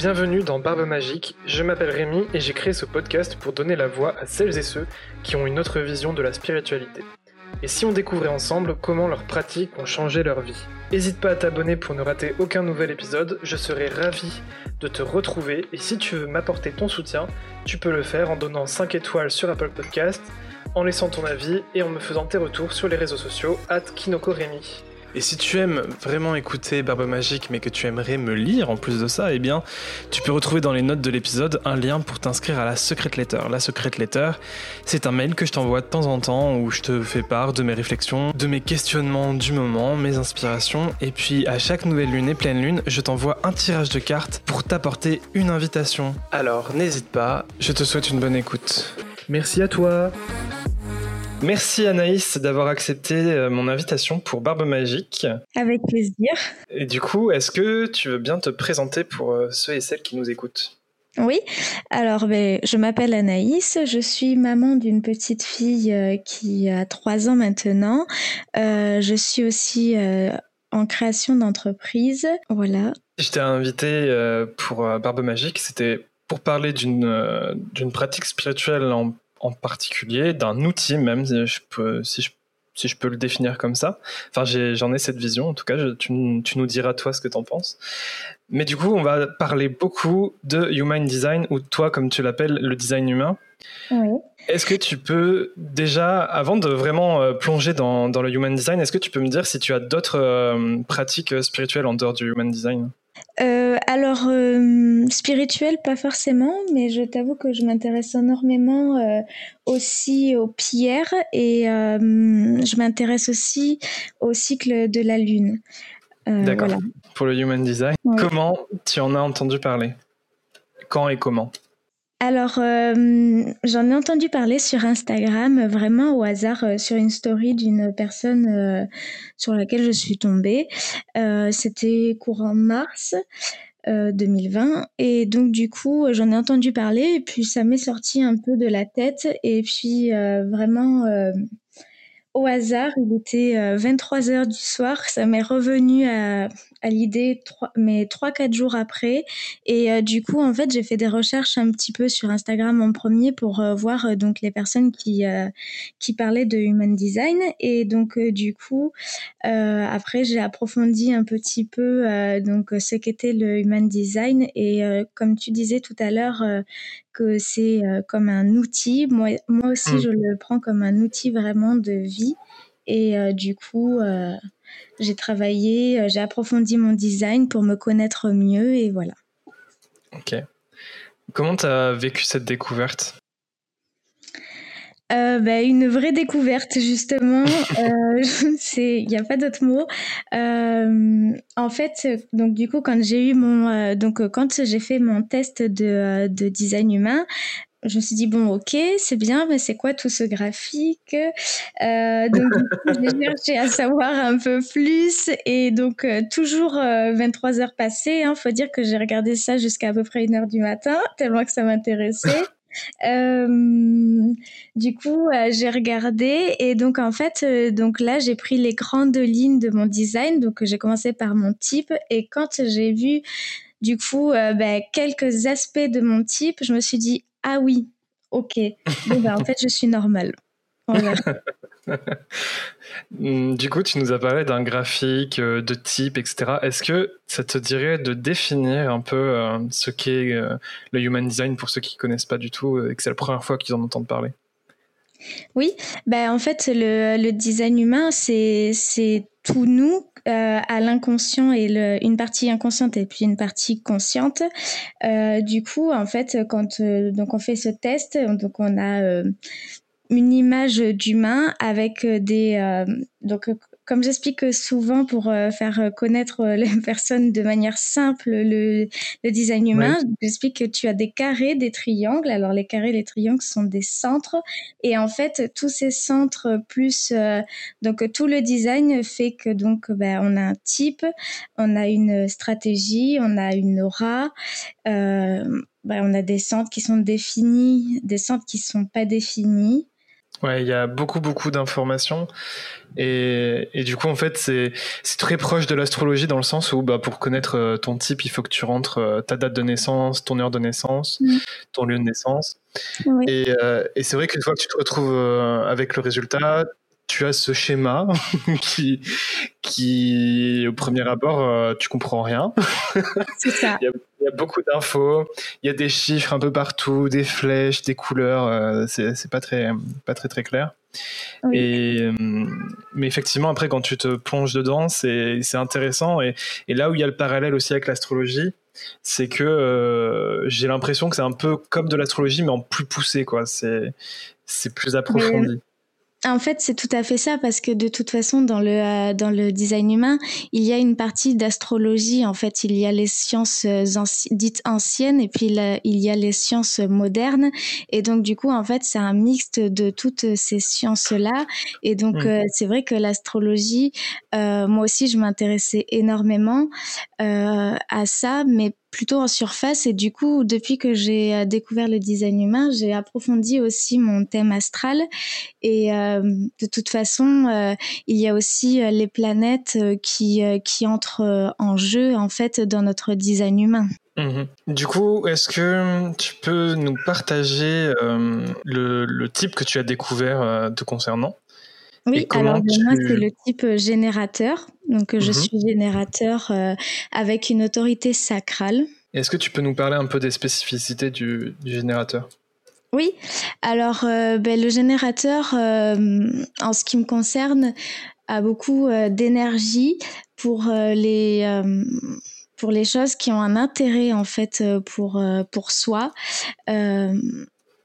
Bienvenue dans Barbe Magique, je m'appelle Rémi et j'ai créé ce podcast pour donner la voix à celles et ceux qui ont une autre vision de la spiritualité. Et si on découvrait ensemble comment leurs pratiques ont changé leur vie? N'hésite pas à t'abonner pour ne rater aucun nouvel épisode, je serai ravi de te retrouver et si tu veux m'apporter ton soutien, tu peux le faire en donnant 5 étoiles sur Apple Podcast, en laissant ton avis et en me faisant tes retours sur les réseaux sociaux at KinokoRemi. Et si tu aimes vraiment écouter Barbe Magique mais que tu aimerais me lire en plus de ça, eh bien, tu peux retrouver dans les notes de l'épisode un lien pour t'inscrire à la Secret Letter. La Secret Letter, c'est un mail que je t'envoie de temps en temps où je te fais part de mes réflexions, de mes questionnements du moment, mes inspirations. Et puis à chaque nouvelle lune et pleine lune, je t'envoie un tirage de cartes pour t'apporter une invitation. Alors n'hésite pas, je te souhaite une bonne écoute. Merci à toi. Merci Anaïs d'avoir accepté euh, mon invitation pour Barbe Magique. Avec plaisir. Et du coup, est-ce que tu veux bien te présenter pour euh, ceux et celles qui nous écoutent? Oui, alors ben, je m'appelle Anaïs, je suis maman d'une petite fille euh, qui a trois ans maintenant. je suis aussi en création d'entreprise. Voilà. Je t'ai invité pour Barbe Magique, c'était pour parler d'une d'une pratique spirituelle en en particulier, d'un outil même, si je, peux, si, je, peux le définir comme ça. Enfin, j'en ai, cette vision, en tout cas, tu, nous diras toi ce que tu en penses. Mais du coup, on va parler beaucoup de Human Design, ou toi, comme tu l'appelles, le design humain. Est-ce que tu peux déjà, avant de vraiment euh, plonger dans, le Human Design, est-ce que tu peux me dire si tu as d'autres euh, pratiques spirituelles en dehors du Human Design? Euh, alors, euh, spirituel, pas forcément, mais je t'avoue que je m'intéresse énormément euh, aussi aux pierres et je m'intéresse aussi au cycle de la Lune. D'accord. Pour le Human Design, comment tu en as entendu parler? Quand et comment? Alors, euh, j'en ai entendu parler sur Instagram, vraiment au hasard, euh, sur une story d'une personne euh, sur laquelle je suis tombée. C'était courant mars 2020. Et donc, du coup, j'en ai entendu parler et puis ça m'est sorti un peu de la tête. Et puis, vraiment au hasard, il était 23 heures du soir, ça m'est revenu à, à l'idée mais 3-4 jours après. Et euh, du coup, en fait, j'ai fait des recherches un petit peu sur Instagram en premier pour euh, voir euh, donc les personnes qui, qui parlaient de Human Design. Et donc, du coup, après, j'ai approfondi un petit peu donc ce qu'était le Human Design. Et comme tu disais tout à l'heure, que c'est comme un outil. Moi, moi aussi, mmh. je le prends comme un outil vraiment de vie. Et du coup, j'ai travaillé, j'ai approfondi mon design pour me connaître mieux et voilà. Ok. Comment tu as vécu cette découverte? Euh, bah, une vraie découverte justement. euh, il n'y a pas d'autre mot. Euh, en fait, donc du coup, quand j'ai eu mon, euh, donc quand j'ai fait mon test de, de design humain, je me suis dit bon ok c'est bien mais c'est quoi tout ce graphique? Euh, donc j'ai cherché à savoir un peu plus et donc toujours 23 heures passées hein, faut dire que j'ai regardé ça jusqu'à à peu près une heure du matin tellement que ça m'intéressait euh, du coup, euh, j'ai regardé et donc en fait, euh, donc là, j'ai pris les grandes lignes de mon design. Donc j'ai commencé par mon type et quand j'ai vu du coup ben, quelques aspects de mon type, je me suis dit ah oui, ok. Bon, ben, en fait, je suis normale. Hmm, du coup, tu nous as parlé d'un graphique, euh, de type, etc. Est-ce que ça te dirait de définir un peu euh, ce qu'est euh, le human design pour ceux qui ne connaissent pas du tout et que c'est la première fois qu'ils en entendent parler? Oui, ben, en fait, le, design humain, c'est tout nous à l'inconscient et une partie inconsciente et puis une partie consciente. du coup, en fait, quand donc on fait ce test, donc on a une image d'humain avec euh, des euh, donc euh, comme j'explique souvent pour faire connaître les personnes de manière simple le, le design humain, j'explique que tu as des carrés, des triangles. Alors les carrés, les triangles sont des centres et en fait tous ces centres plus donc tout le design fait que donc ben, on a un type, on a une stratégie, on a une aura. Euh, ben, on a des centres qui sont définis, des centres qui sont pas définis, Ouais, il y a beaucoup, beaucoup d'informations. Et, et, du coup, en fait, c'est très proche de l'astrologie dans le sens où bah, pour connaître euh, ton type, il faut que tu rentres euh, ta date de naissance, ton heure de naissance, mm. ton lieu de naissance. Et, euh, et c'est vrai qu'une fois que tu te retrouves avec le résultat, tu as ce schéma qui, qui au premier abord, tu comprends rien. C'est ça. il, y a, beaucoup d'infos, il y a des chiffres un peu partout, des flèches, des couleurs, c'est pas très, pas très très clair. Et, euh, mais effectivement, après, quand tu te plonges dedans, c'est intéressant. Et, et, là où il y a le parallèle aussi avec l'astrologie, c'est que euh, j'ai l'impression que c'est un peu comme de l'astrologie, mais en plus poussé, quoi. C'est plus approfondi. En fait, c'est tout à fait ça parce que de toute façon, dans le euh, dans le design humain, il y a une partie d'astrologie. En fait, il y a les sciences euh, dites anciennes et puis il y a les sciences modernes. Et donc, du coup, en fait, c'est un mixte de toutes ces sciences-là. Et donc, mmh. euh, c'est vrai que l'astrologie, moi aussi, je m'intéressais énormément à ça, mais plutôt en surface et du coup depuis que j'ai euh, découvert le design humain j'ai approfondi aussi mon thème astral et euh, de toute façon euh, il y a aussi les planètes qui qui entrent en jeu en fait dans notre design humain. Mhm. Du coup, est-ce que tu peux nous partager le, le, type que tu as découvert te concernant? Oui, alors moi, c'est le type euh, générateur. Donc, je mhm. suis générateur euh, avec une autorité sacrale. Est-ce que tu peux nous parler un peu des spécificités du, générateur? Oui, alors euh, ben, le générateur, en ce qui me concerne, a beaucoup d'énergie pour les pour les choses qui ont un intérêt en fait pour pour soi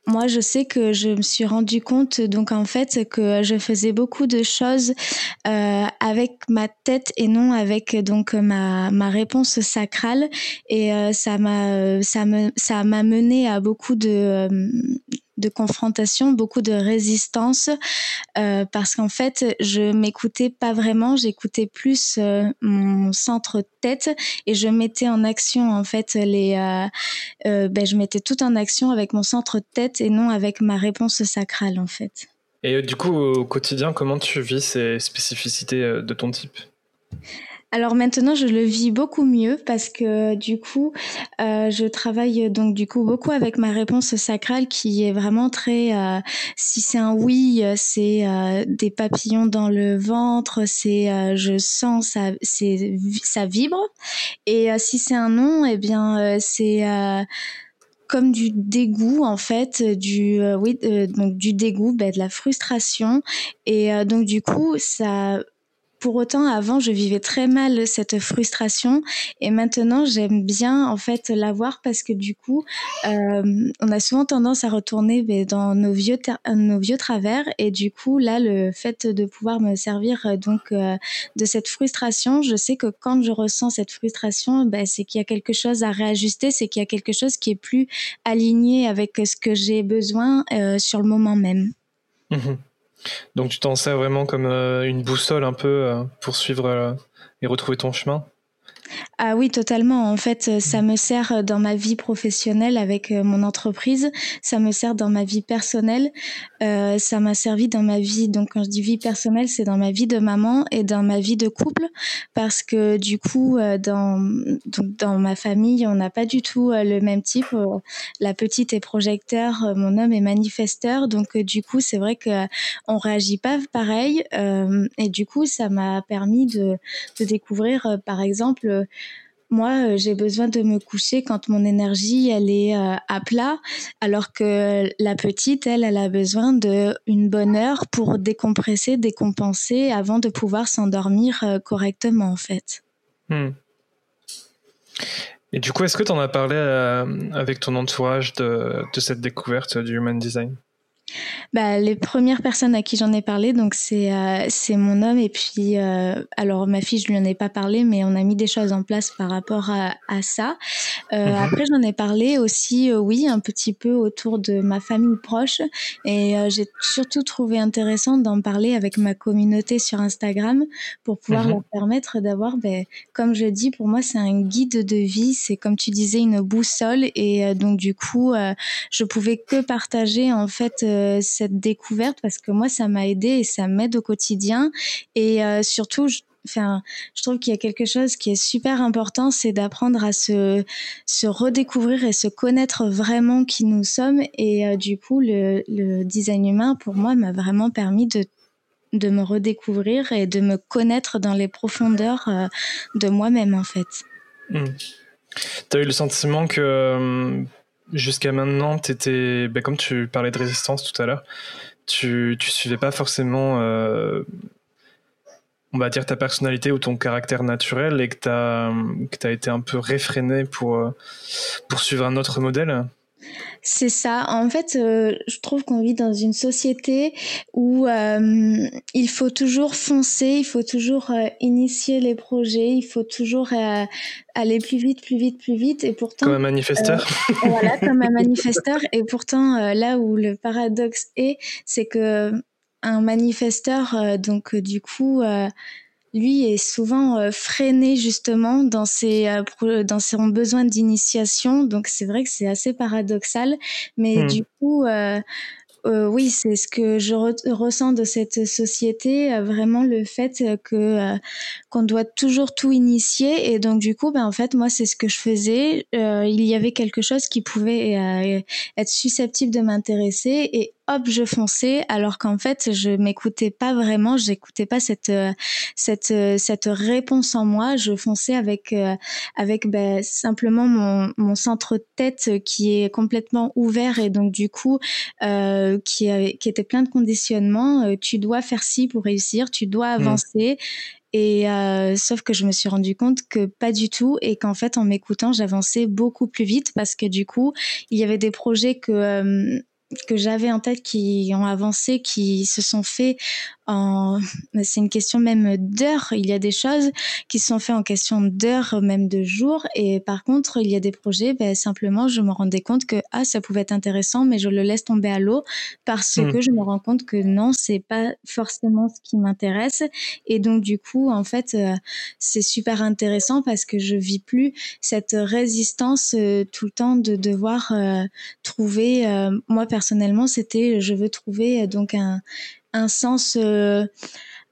moi, je sais que je me suis rendu compte, donc en fait, que je faisais beaucoup de choses euh, avec ma tête et non avec donc ma, ma réponse sacrale, et euh, ça m'a ça me ça m'a mené à beaucoup de euh, de confrontation, beaucoup de résistance, euh, parce qu'en fait, je m'écoutais pas vraiment, j'écoutais plus euh, mon centre tête et je mettais en action en fait les, euh, ben, je mettais tout en action avec mon centre tête et non avec ma réponse sacrale en fait. Et du coup, au quotidien, comment tu vis ces spécificités de ton type? Alors maintenant, je le vis beaucoup mieux parce que du coup, euh, je travaille donc du coup beaucoup avec ma réponse sacrale qui est vraiment très. Euh, si c'est un oui, c'est euh, des papillons dans le ventre, c'est je sens ça, c'est ça vibre. Et si c'est un non, eh bien c'est comme du dégoût en fait, du oui donc du dégoût, ben, de la frustration et donc du coup ça pour autant, avant, je vivais très mal cette frustration. Et maintenant, j'aime bien en fait l'avoir parce que du coup, euh, on a souvent tendance à retourner ben, dans nos vieux, nos vieux travers. Et du coup, là, le fait de pouvoir me servir euh, donc euh, de cette frustration, je sais que quand je ressens cette frustration, ben, c'est qu'il y a quelque chose à réajuster, c'est qu'il y a quelque chose qui est plus aligné avec ce que j'ai besoin sur le moment même. Mmh donc tu t'en sers vraiment comme euh, une boussole un peu euh, pour suivre euh, et retrouver ton chemin ah oui, totalement. En fait, euh, ça me sert euh, dans ma vie professionnelle avec euh, mon entreprise, ça me sert dans ma vie personnelle, euh, ça m'a servi dans ma vie, donc quand je dis vie personnelle, c'est dans ma vie de maman et dans ma vie de couple, parce que du coup, dans, donc dans ma famille, on n'a pas du tout le même type. La petite est projecteur, mon homme est manifesteur, donc du coup, c'est vrai que on réagit pas pareil, et du coup, ça m'a permis de, de découvrir, par exemple, moi, euh, j'ai besoin de me coucher quand mon énergie elle est euh, à plat, alors que la petite, elle, elle a besoin de une bonne heure pour décompresser, décompenser avant de pouvoir s'endormir euh, correctement, en fait. Hmm. Et du coup, est-ce que tu en as parlé avec ton entourage de cette découverte du human design? Bah, les premières personnes à qui j'en ai parlé, donc c'est euh, c'est mon homme et puis euh, alors ma fille je lui en ai pas parlé, mais on a mis des choses en place par rapport à, à ça. Euh, mhm. Après j'en ai parlé aussi, oui, un petit peu autour de ma famille proche et j'ai surtout trouvé intéressant d'en parler avec ma communauté sur Instagram pour pouvoir mhm. leur permettre d'avoir, ben, comme je dis, pour moi c'est un guide de vie, c'est comme tu disais une boussole et donc du coup je pouvais que partager en fait cette découverte parce que moi, ça m'a aidé et ça m'aide au quotidien. Et surtout, enfin, je trouve qu'il y a quelque chose qui est super important, c'est d'apprendre à se, se redécouvrir et se connaître vraiment qui nous sommes. Et euh, du coup, le, design humain, pour moi, m'a vraiment permis de, de me redécouvrir et de me connaître dans les profondeurs euh, de moi-même, en fait. Hmm. Tu as eu le sentiment que euh, jusqu'à maintenant, étais, ben, comme tu parlais de résistance tout à l'heure, tu, tu suivais pas forcément on va dire, ta personnalité ou ton caractère naturel et que tu as été un peu réfréné pour, euh, pour suivre un autre modèle c'est ça. En fait, euh, je trouve qu'on vit dans une société où euh, il faut toujours foncer, il faut toujours initier les projets, il faut toujours aller plus vite, plus vite, plus vite. Et pourtant, comme un manifesteur. voilà, comme un manifesteur. Et pourtant, là où le paradoxe est, c'est que un manifesteur, euh, donc euh, du coup, euh, lui est souvent freiné justement dans ses dans son besoin d'initiation. Donc c'est vrai que c'est assez paradoxal, mais hmm. du coup euh, oui, c'est ce que je ressens de cette société, euh, vraiment le fait que euh, qu'on doit toujours tout initier et donc du coup, ben en fait moi c'est ce que je faisais. il y avait quelque chose qui pouvait être susceptible de m'intéresser et hop je fonçais alors qu'en fait je m'écoutais pas vraiment, j'écoutais pas cette cette cette réponse en moi. Je fonçais avec avec ben, simplement mon mon centre tête qui est complètement ouvert et donc du coup qui, qui était plein de conditionnements. Euh, tu dois faire ci pour réussir, tu dois hmm. avancer. Et euh, sauf que je me suis rendu compte que pas du tout et qu'en fait en m'écoutant j'avançais beaucoup plus vite parce que du coup il y avait des projets que euh, que j'avais en tête qui ont avancé, qui se sont faits en, c'est une question même d'heures. Il y a des choses qui sont faites en question d'heures, même de jours. Et par contre, il y a des projets, ben, simplement, je me rendais compte que, ah, ça pouvait être intéressant, mais je le laisse tomber à l'eau parce hmm. que je me rends compte que non, c'est pas forcément ce qui m'intéresse. Et donc, du coup, en fait, euh, c'est super intéressant parce que je vis plus cette résistance euh, tout le temps de devoir euh, trouver, moi, personnellement, c'était, je veux trouver donc un, un sens euh,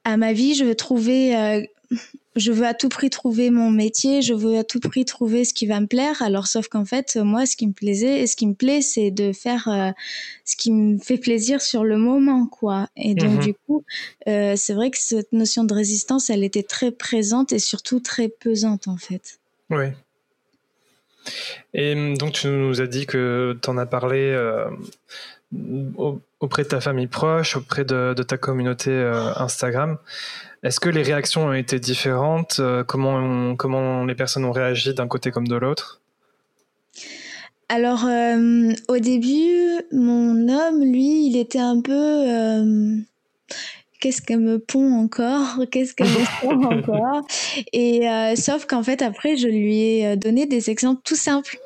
à ma vie. Je veux trouver, euh, je veux à tout prix trouver mon métier. Je veux à tout prix trouver ce qui va me plaire. Alors, sauf qu'en fait, moi, ce qui me plaisait et ce qui me plaît, c'est de faire euh, ce qui me fait plaisir sur le moment, quoi. Et donc, mhm. du coup, c'est vrai que cette notion de résistance, elle était très présente et surtout très pesante, en fait. Oui. Et hum, donc, tu nous as dit que tu en as parlé auprès de ta famille proche, auprès de, ta communauté euh, Instagram. Est-ce que les réactions ont été différentes? Euh, comment, comment les personnes ont réagi d'un côté comme de l'autre? Alors, euh, au début, mon homme, lui, il était un peu qu'est-ce qu'elle me pond encore? Qu'est-ce qu'elle me pond encore? Et sauf qu'en fait, après, je lui ai donné des exemples tout simples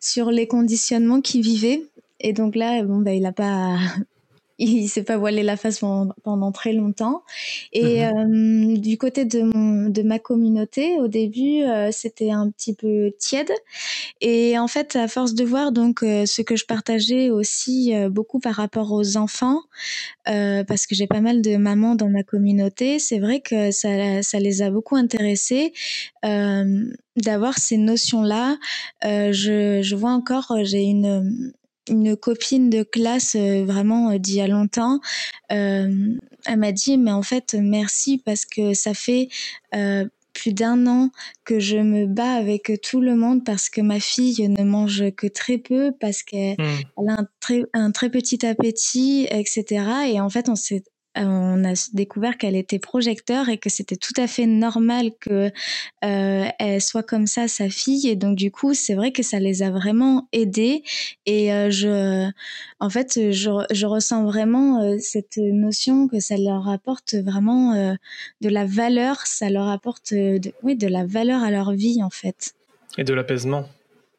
sur les conditionnements qu'il vivait. Et donc là, bon, bah, il a pas, il s'est pas voilé la face pendant, très longtemps. Et mhm. euh, du côté de, mon, de ma communauté, au début, euh, c'était un petit peu tiède. Et en fait, à force de voir donc euh, ce que je partageais aussi beaucoup par rapport aux enfants, parce que j'ai pas mal de mamans dans ma communauté, c'est vrai que ça, ça les a beaucoup intéressés d'avoir ces notions-là. je, je vois encore, j'ai une une copine de classe euh, vraiment euh, d'il y a longtemps, euh, elle m'a dit mais en fait merci parce que ça fait plus d'un an que je me bats avec tout le monde parce que ma fille ne mange que très peu, parce qu'elle hmm. a un très, un très petit appétit, etc. Et en fait, on s'est on a découvert qu'elle était projecteur et que c'était tout à fait normal que euh, soit comme ça sa fille. Et donc du coup c'est vrai que ça les a vraiment aidés. Et euh, je en fait je, ressens vraiment euh, cette notion que ça leur apporte vraiment de la valeur. Ça leur apporte oui de la valeur à leur vie en fait. Et de l'apaisement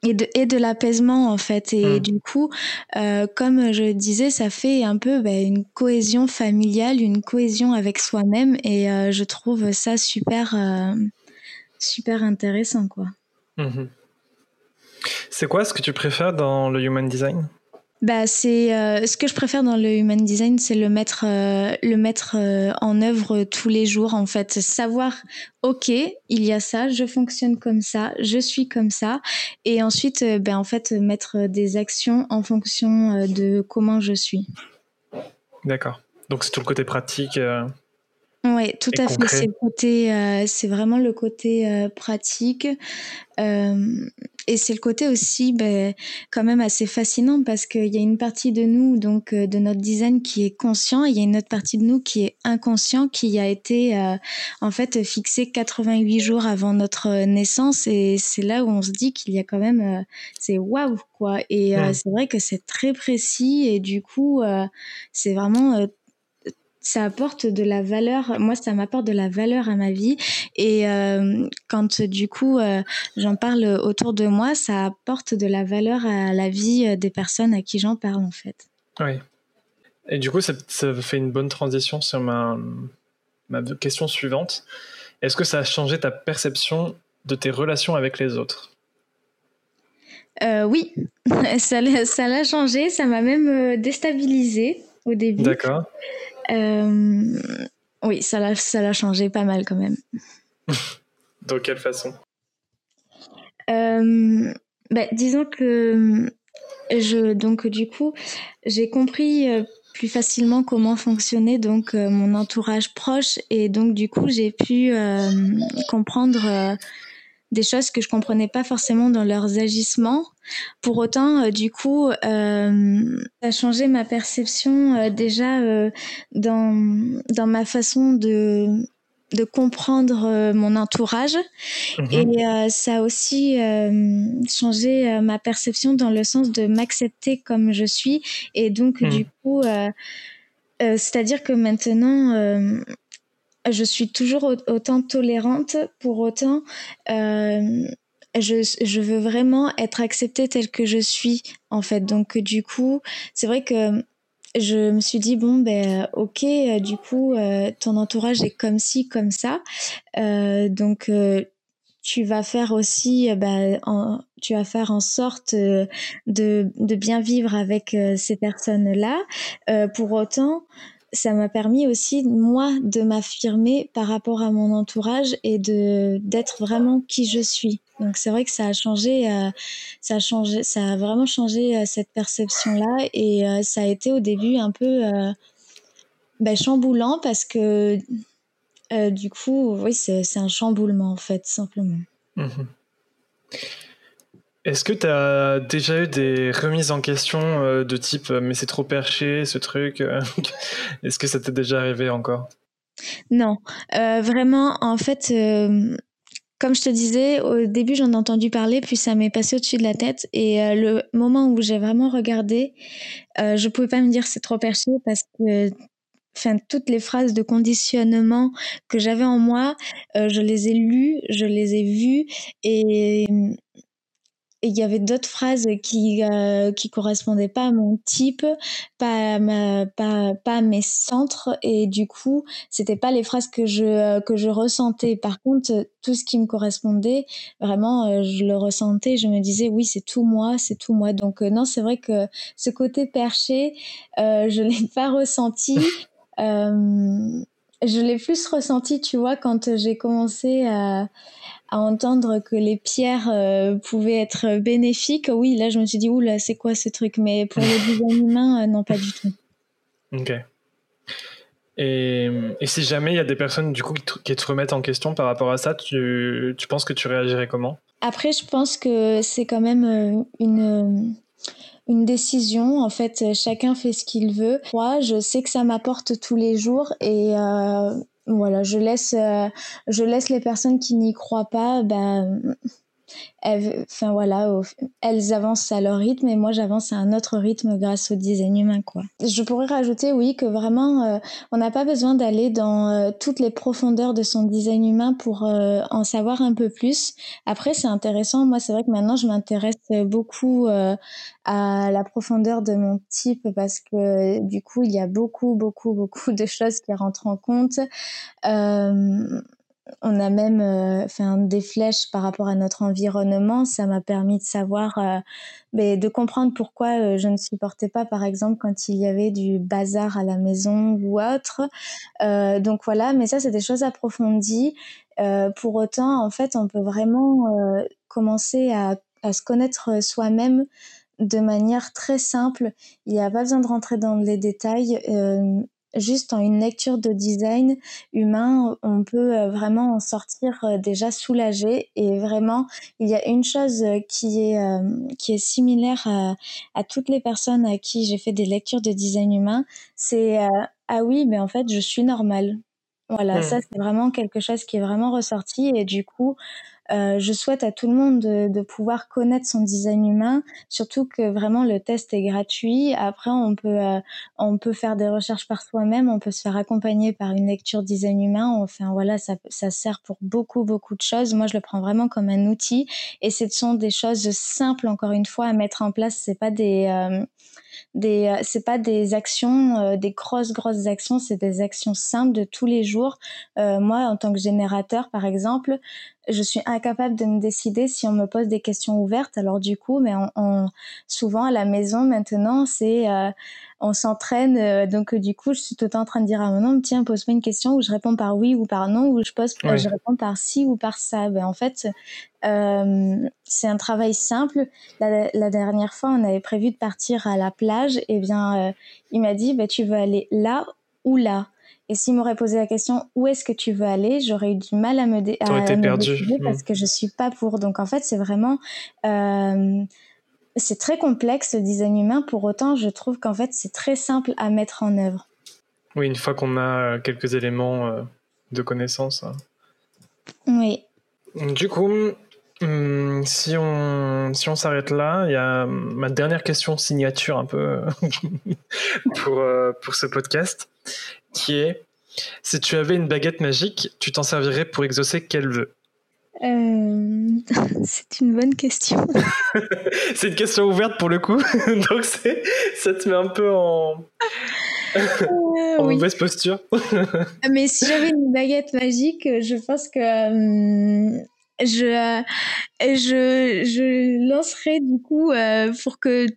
et de, et de l'apaisement en fait et hmm. du coup euh, comme je disais ça fait un peu bah, une cohésion familiale une cohésion avec soi-même et euh, je trouve ça super euh, super intéressant quoi mhm. c'est quoi ce que tu préfères dans le human design? Bah, c'est euh, ce que je préfère dans le human design, c'est le mettre, euh, le mettre euh, en œuvre tous les jours. En fait, savoir, ok, il y a ça, je fonctionne comme ça, je suis comme ça, et ensuite, ben en fait, mettre des actions en fonction de comment je suis. D'accord. Donc c'est tout le côté pratique. Oui, tout à fait. C'est côté, euh, c'est vraiment le côté euh, pratique, euh, et c'est le côté aussi, ben, quand même assez fascinant parce qu'il y a une partie de nous, donc de notre design, qui est conscient, et il y a une autre partie de nous qui est inconscient, qui a été en fait fixé 88 jours avant notre naissance, et c'est là où on se dit qu'il y a quand même, c'est waouh quoi. Et c'est vrai que c'est très précis, et du coup, c'est vraiment ça apporte de la valeur. Moi, ça m'apporte de la valeur à ma vie. Et euh, quand du coup euh, j'en parle autour de moi, ça apporte de la valeur à la vie euh, des personnes à qui j'en parle en fait. Oui. Et du coup, ça, fait une bonne transition sur ma, ma question suivante. Est-ce que ça a changé ta perception de tes relations avec les autres? Oui, ça l'a changé. Ça m'a même déstabilisé au début. D'accord. Euh, oui, ça l'a, ça l'a changé pas mal quand même. Dans quelle façon? Euh, bah, Disons que je, donc du coup, j'ai compris euh, plus facilement comment fonctionnait donc mon entourage proche et donc du coup j'ai pu comprendre des choses que je comprenais pas forcément dans leurs agissements. Pour autant, euh, du coup, euh, ça a changé ma perception euh, déjà dans dans ma façon de de comprendre mon entourage mhm. et ça a aussi changé ma perception dans le sens de m'accepter comme je suis et donc mhm. du coup c'est-à-dire que maintenant je suis toujours autant tolérante, pour autant, euh, je, veux vraiment être acceptée telle que je suis, en fait. Donc, du coup, c'est vrai que je me suis dit, bon, ben, ok, euh, du coup, euh, ton entourage est comme ci, comme ça. donc, tu vas faire aussi, ben, tu vas faire en sorte de, de bien vivre avec ces personnes-là. pour autant, ça m'a permis aussi moi de m'affirmer par rapport à mon entourage et de d'être vraiment qui je suis. Donc c'est vrai que ça a changé, euh, ça a changé, ça a vraiment changé euh, cette perception là et euh, ça a été au début un peu ben, chamboulant parce que du coup oui c'est un chamboulement en fait simplement. Mmh est-ce que tu as déjà eu des remises en question euh, de type euh, mais c'est trop perché ce truc euh, Est-ce que ça t'est déjà arrivé encore? Non, vraiment en fait comme je te disais, au début j'en ai entendu parler, puis ça m'est passé au-dessus de la tête. Et le moment où j'ai vraiment regardé, je pouvais pas me dire c'est trop perché parce que enfin toutes les phrases de conditionnement que j'avais en moi, je les ai lues, je les ai vues et il y avait d'autres phrases qui euh, qui correspondaient pas à mon type, pas à ma, pas pas mes centres et du coup, c'était pas les phrases que je que je ressentais. Par contre, tout ce qui me correspondait, vraiment euh, je le ressentais, je me disais oui, c'est tout moi, c'est tout moi. Donc euh, non, c'est vrai que ce côté perché, euh, je l'ai pas ressenti. Je l'ai plus ressenti, tu vois, quand j'ai commencé à à entendre que les pierres euh, pouvaient être bénéfiques, oui, là, je me suis dit, oula, c'est quoi ce truc? Mais pour le design humain, euh, non, pas du tout. Ok. Et, et, si jamais il y a des personnes du coup qui te, remettent en question par rapport à ça, tu, tu penses que tu réagirais comment? Après, je pense que c'est quand même euh, une, une décision. En fait, chacun fait ce qu'il veut. Moi, je sais que ça m'apporte tous les jours et voilà, je laisse, euh, je laisse les personnes qui n'y croient pas, ben, elles, enfin voilà, elles avancent à leur rythme et moi j'avance à un autre rythme grâce au design humain quoi. Je pourrais rajouter oui que vraiment euh, on n'a pas besoin d'aller dans euh, toutes les profondeurs de son design humain pour euh, en savoir un peu plus. Après c'est intéressant, moi c'est vrai que maintenant je m'intéresse beaucoup à la profondeur de mon type parce que du coup il y a beaucoup beaucoup beaucoup de choses qui rentrent en compte. On a même fait des flèches par rapport à notre environnement. Ça m'a permis de savoir, mais ben, de comprendre pourquoi je ne supportais pas, par exemple, quand il y avait du bazar à la maison ou autre. donc voilà, mais ça, c'est des choses approfondies. pour autant, en fait, on peut vraiment commencer à, à se connaître soi-même de manière très simple. Il n'y a pas besoin de rentrer dans les détails. Euh, juste en une lecture de design humain, on peut euh, vraiment en sortir euh, déjà soulagé. Et vraiment, il y a une chose qui est, qui est similaire à, à, toutes les personnes à qui j'ai fait des lectures de design humain. C'est ah oui, mais en fait, je suis normale. Voilà, mmh. ça c'est vraiment quelque chose qui est vraiment ressorti et du coup, euh, je souhaite à tout le monde de, pouvoir connaître son design humain, surtout que vraiment le test est gratuit. Après, on peut, euh, on peut faire des recherches par soi-même, on peut se faire accompagner par une lecture design humain. Enfin voilà, ça, ça sert pour beaucoup beaucoup de choses. Moi, je le prends vraiment comme un outil, et ce sont des choses simples encore une fois à mettre en place. C'est pas des euh, des euh, c'est pas des actions euh, des grosses grosses actions c'est des actions simples de tous les jours moi en tant que générateur par exemple je suis incapable de me décider si on me pose des questions ouvertes alors du coup mais on, souvent à la maison maintenant c'est on s'entraîne. Euh, donc euh, du coup, je suis tout le temps en train de dire à mon homme, tiens, pose-moi une question où je réponds par oui ou par non, ou je pose, je réponds par si ou par ça. Ben, en fait, euh, c'est un travail simple. La, dernière fois, on avait prévu de partir à la plage. Et eh bien, il m'a dit, ben, tu veux aller là ou là? Et s'il m'aurait posé la question où est-ce que tu veux aller, j'aurais eu du mal à me, dé à été perdu. parce que je suis pas pour. Donc en fait, c'est vraiment c'est très complexe le design humain, pour autant je trouve qu'en fait c'est très simple à mettre en œuvre. Oui, une fois qu'on a quelques éléments euh, de connaissance. Hein. Oui. Du coup, hum, si on, si on s'arrête là, il y a ma dernière question signature un peu pour, euh, pour ce podcast, qui est si tu avais une baguette magique, tu t'en servirais pour exaucer quel vœu? Euh, c'est une bonne question. c'est une question ouverte pour le coup, donc ça te met un peu en, euh, mauvaise posture. Mais si j'avais une baguette magique, je pense que euh, je, je, je lancerais du coup pour que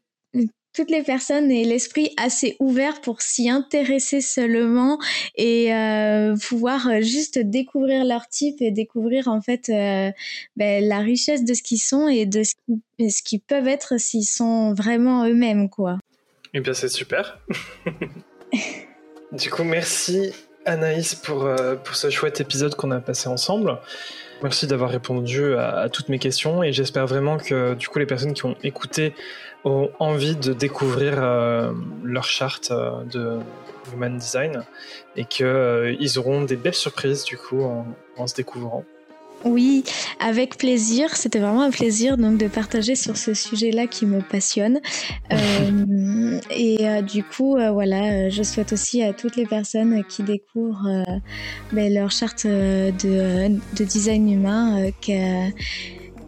toutes les personnes aient l'esprit assez ouvert pour s'y intéresser seulement et euh, pouvoir euh, juste découvrir leur type et découvrir en fait euh, ben, la richesse de ce qu'ils sont et de ce qu'ils peuvent être s'ils sont vraiment eux-mêmes quoi. Eh bien c'est super. du coup merci Anaïs pour, pour ce chouette épisode qu'on a passé ensemble. Merci d'avoir répondu à, toutes mes questions et j'espère vraiment que du coup les personnes qui ont écouté ont envie de découvrir euh, leur charte euh, de Human Design et qu'ils euh, auront des belles surprises du coup en, se découvrant. Oui, avec plaisir. C'était vraiment un plaisir donc de partager sur ce sujet-là qui me passionne. et du coup, voilà, je souhaite aussi à toutes les personnes qui découvrent ben, leur charte de, de design humain que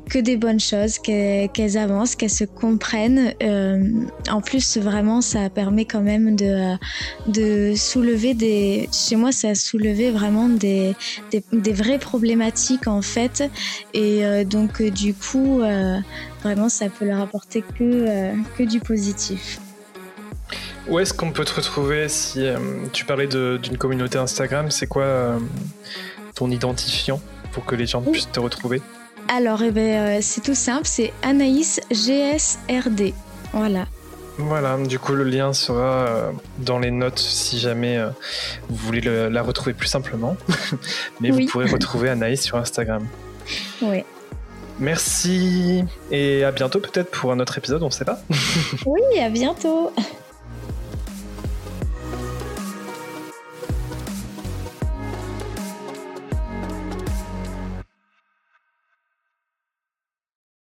que des bonnes choses, qu'elles avancent, qu'elles se comprennent. Euh, en plus, vraiment, ça permet quand même de, de soulever des... Chez moi, ça a soulevé vraiment des, des, vraies problématiques, en fait. Et euh, donc, du coup, euh, vraiment, ça peut leur apporter que, que du positif. Où est-ce qu'on peut te retrouver si tu parlais d'une communauté Instagram? C'est quoi ton identifiant pour que les gens puissent te retrouver? Alors, eh ben, euh, c'est tout simple, c'est Anaïs GSRD. Voilà. Voilà, du coup le lien sera euh, dans les notes si jamais euh, vous voulez la retrouver plus simplement. Mais vous pourrez retrouver Anaïs sur Instagram. Oui. Merci et à bientôt peut-être pour un autre épisode, on ne sait pas. oui, à bientôt.